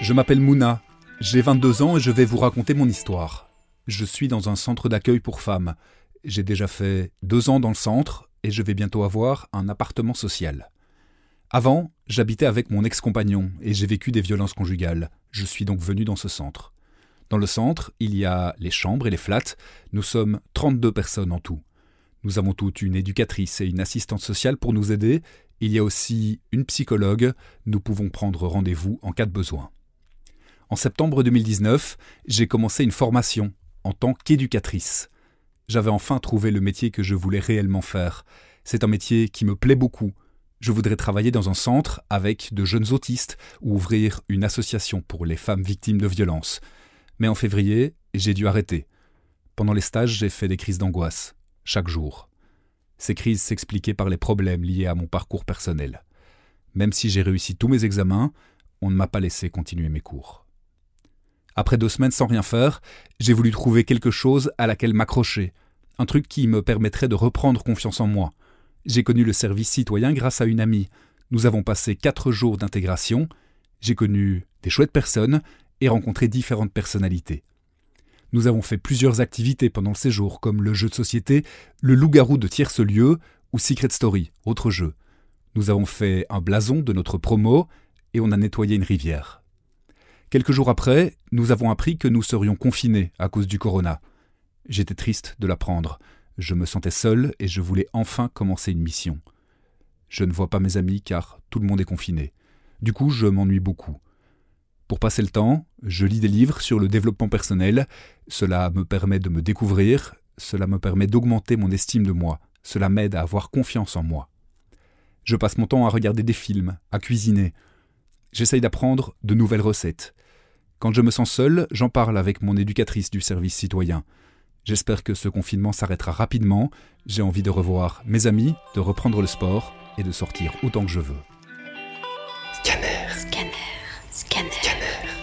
Je m'appelle Mouna, j'ai 22 ans et je vais vous raconter mon histoire. Je suis dans un centre d'accueil pour femmes. J'ai déjà fait deux ans dans le centre et je vais bientôt avoir un appartement social. Avant, j'habitais avec mon ex-compagnon et j'ai vécu des violences conjugales. Je suis donc venu dans ce centre. Dans le centre, il y a les chambres et les flats. Nous sommes 32 personnes en tout. Nous avons toutes une éducatrice et une assistante sociale pour nous aider. Il y a aussi une psychologue. Nous pouvons prendre rendez-vous en cas de besoin. En septembre 2019, j'ai commencé une formation en tant qu'éducatrice. J'avais enfin trouvé le métier que je voulais réellement faire. C'est un métier qui me plaît beaucoup. Je voudrais travailler dans un centre avec de jeunes autistes ou ouvrir une association pour les femmes victimes de violences. Mais en février, j'ai dû arrêter. Pendant les stages, j'ai fait des crises d'angoisse, chaque jour. Ces crises s'expliquaient par les problèmes liés à mon parcours personnel. Même si j'ai réussi tous mes examens, on ne m'a pas laissé continuer mes cours. Après deux semaines sans rien faire, j'ai voulu trouver quelque chose à laquelle m'accrocher, un truc qui me permettrait de reprendre confiance en moi. J'ai connu le service citoyen grâce à une amie. Nous avons passé quatre jours d'intégration. J'ai connu des chouettes personnes et rencontré différentes personnalités. Nous avons fait plusieurs activités pendant le séjour, comme le jeu de société, le loup-garou de tierce lieu ou Secret Story, autre jeu. Nous avons fait un blason de notre promo et on a nettoyé une rivière. Quelques jours après, nous avons appris que nous serions confinés à cause du corona. J'étais triste de l'apprendre. Je me sentais seul et je voulais enfin commencer une mission. Je ne vois pas mes amis car tout le monde est confiné. Du coup, je m'ennuie beaucoup. Pour passer le temps, je lis des livres sur le développement personnel. Cela me permet de me découvrir, cela me permet d'augmenter mon estime de moi, cela m'aide à avoir confiance en moi. Je passe mon temps à regarder des films, à cuisiner. J'essaye d'apprendre de nouvelles recettes. Quand je me sens seul, j'en parle avec mon éducatrice du service citoyen. J'espère que ce confinement s'arrêtera rapidement. J'ai envie de revoir mes amis, de reprendre le sport et de sortir autant que je veux. Scanner. Scanner. Scanner. Scanner.